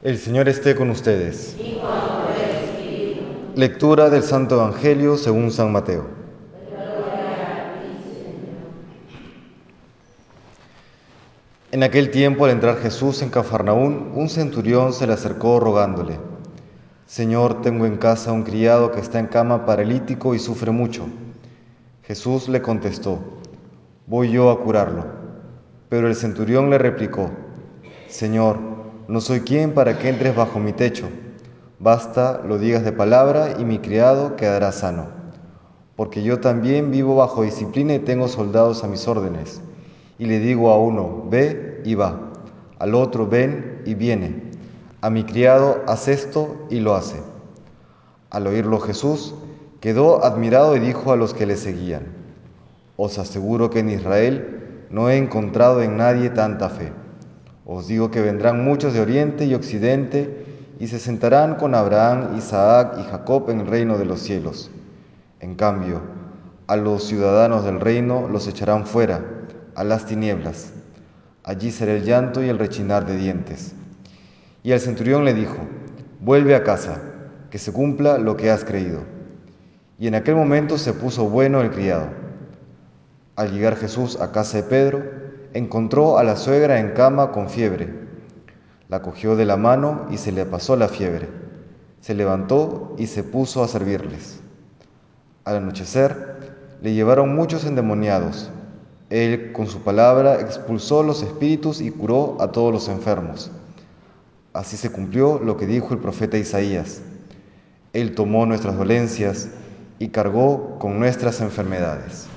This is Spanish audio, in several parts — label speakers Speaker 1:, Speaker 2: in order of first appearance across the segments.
Speaker 1: El Señor esté con ustedes. Lectura del Santo Evangelio según San Mateo. En aquel tiempo, al entrar Jesús en Cafarnaún, un centurión se le acercó rogándole, Señor, tengo en casa un criado que está en cama paralítico y sufre mucho. Jesús le contestó, voy yo a curarlo. Pero el centurión le replicó, Señor, no soy quien para que entres bajo mi techo. Basta lo digas de palabra y mi criado quedará sano. Porque yo también vivo bajo disciplina y tengo soldados a mis órdenes. Y le digo a uno, ve y va. Al otro, ven y viene. A mi criado, haz esto y lo hace. Al oírlo Jesús, quedó admirado y dijo a los que le seguían, Os aseguro que en Israel no he encontrado en nadie tanta fe. Os digo que vendrán muchos de oriente y occidente y se sentarán con Abraham, Isaac y Jacob en el reino de los cielos. En cambio, a los ciudadanos del reino los echarán fuera, a las tinieblas. Allí será el llanto y el rechinar de dientes. Y el centurión le dijo, vuelve a casa, que se cumpla lo que has creído. Y en aquel momento se puso bueno el criado. Al llegar Jesús a casa de Pedro, encontró a la suegra en cama con fiebre. La cogió de la mano y se le pasó la fiebre. Se levantó y se puso a servirles. Al anochecer le llevaron muchos endemoniados. Él con su palabra expulsó los espíritus y curó a todos los enfermos. Así se cumplió lo que dijo el profeta Isaías. Él tomó nuestras dolencias y cargó con nuestras enfermedades.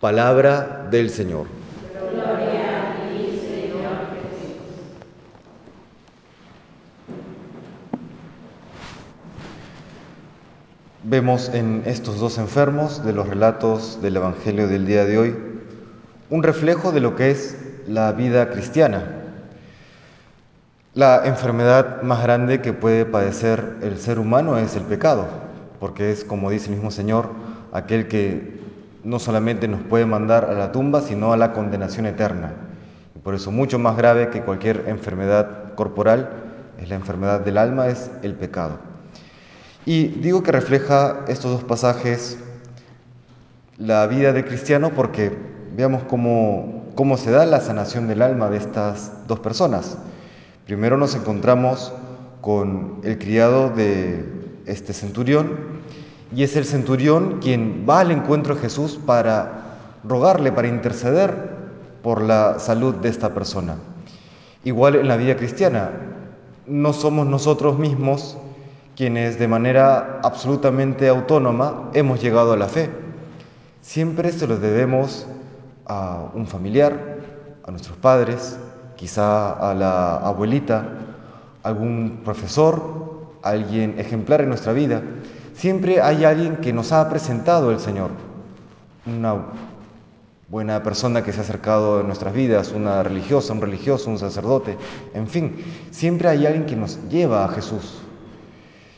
Speaker 1: Palabra del Señor. Gloria a ti, Señor Jesús. Vemos en estos dos enfermos de los relatos del Evangelio del día de hoy un reflejo de lo que es la vida cristiana. La enfermedad más grande que puede padecer el ser humano es el pecado, porque es, como dice el mismo Señor, aquel que no solamente nos puede mandar a la tumba, sino a la condenación eterna. Y por eso mucho más grave que cualquier enfermedad corporal es la enfermedad del alma, es el pecado. Y digo que refleja estos dos pasajes la vida del cristiano porque veamos cómo, cómo se da la sanación del alma de estas dos personas. Primero nos encontramos con el criado de este centurión, y es el centurión quien va al encuentro de Jesús para rogarle, para interceder por la salud de esta persona. Igual en la vida cristiana, no somos nosotros mismos quienes de manera absolutamente autónoma hemos llegado a la fe. Siempre se lo debemos a un familiar, a nuestros padres, quizá a la abuelita, algún profesor, alguien ejemplar en nuestra vida. Siempre hay alguien que nos ha presentado el Señor, una buena persona que se ha acercado a nuestras vidas, una religiosa, un religioso, un sacerdote, en fin, siempre hay alguien que nos lleva a Jesús.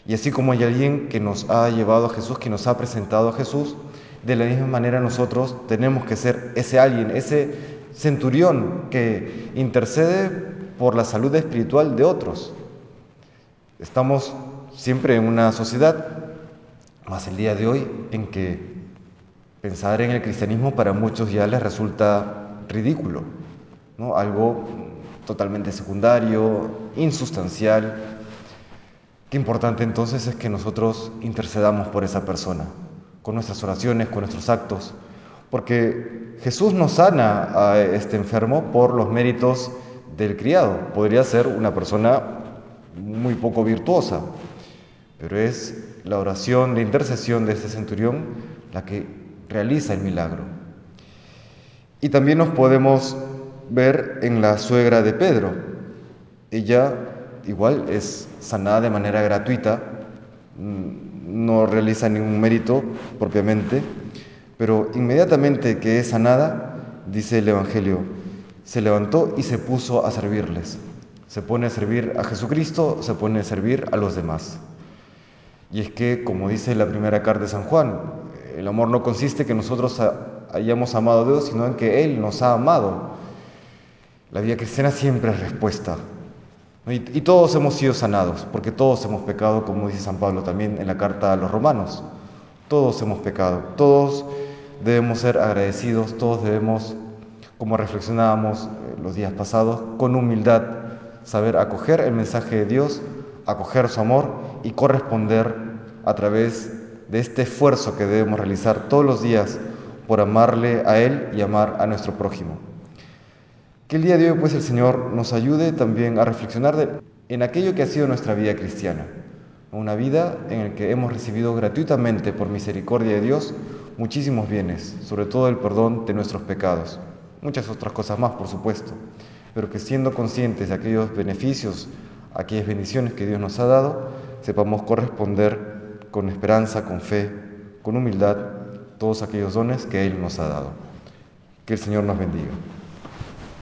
Speaker 1: Y así como hay alguien que nos ha llevado a Jesús, que nos ha presentado a Jesús, de la misma manera nosotros tenemos que ser ese alguien, ese centurión que intercede por la salud espiritual de otros. Estamos siempre en una sociedad más el día de hoy en que pensar en el cristianismo para muchos ya les resulta ridículo, ¿no? algo totalmente secundario, insustancial. Qué importante entonces es que nosotros intercedamos por esa persona, con nuestras oraciones, con nuestros actos, porque Jesús no sana a este enfermo por los méritos del criado. Podría ser una persona muy poco virtuosa, pero es la oración de intercesión de este centurión la que realiza el milagro. Y también nos podemos ver en la suegra de Pedro. Ella igual es sanada de manera gratuita, mm, no realiza ningún mérito propiamente, pero inmediatamente que es sanada, dice el Evangelio, se levantó y se puso a servirles. Se pone a servir a Jesucristo, se pone a servir a los demás. Y es que, como dice la primera carta de San Juan, el amor no consiste en que nosotros hayamos amado a Dios, sino en que Él nos ha amado. La vida cristiana siempre es respuesta. Y, todos hemos sido sanados, porque todos hemos pecado, como dice San Pablo también en la carta a los romanos. Todos hemos pecado, todos debemos ser agradecidos, todos debemos, como reflexionábamos eh, los días pasados, con humildad saber acoger el mensaje de Dios, acoger su amor y corresponder a través de este esfuerzo que debemos realizar todos los días por amarle a Él y amar a nuestro prójimo. Que el día de hoy pues el Señor nos ayude también a reflexionar en aquello que ha sido nuestra vida cristiana, una vida en la que hemos recibido gratuitamente por misericordia de Dios muchísimos bienes, sobre todo el perdón de nuestros pecados, muchas otras cosas más por supuesto, pero que siendo conscientes de aquellos beneficios, aquellas bendiciones que Dios nos ha dado, sepamos corresponder con esperanza, con fe, con humildad, todos aquellos dones que Él nos ha dado. Que el Señor nos bendiga.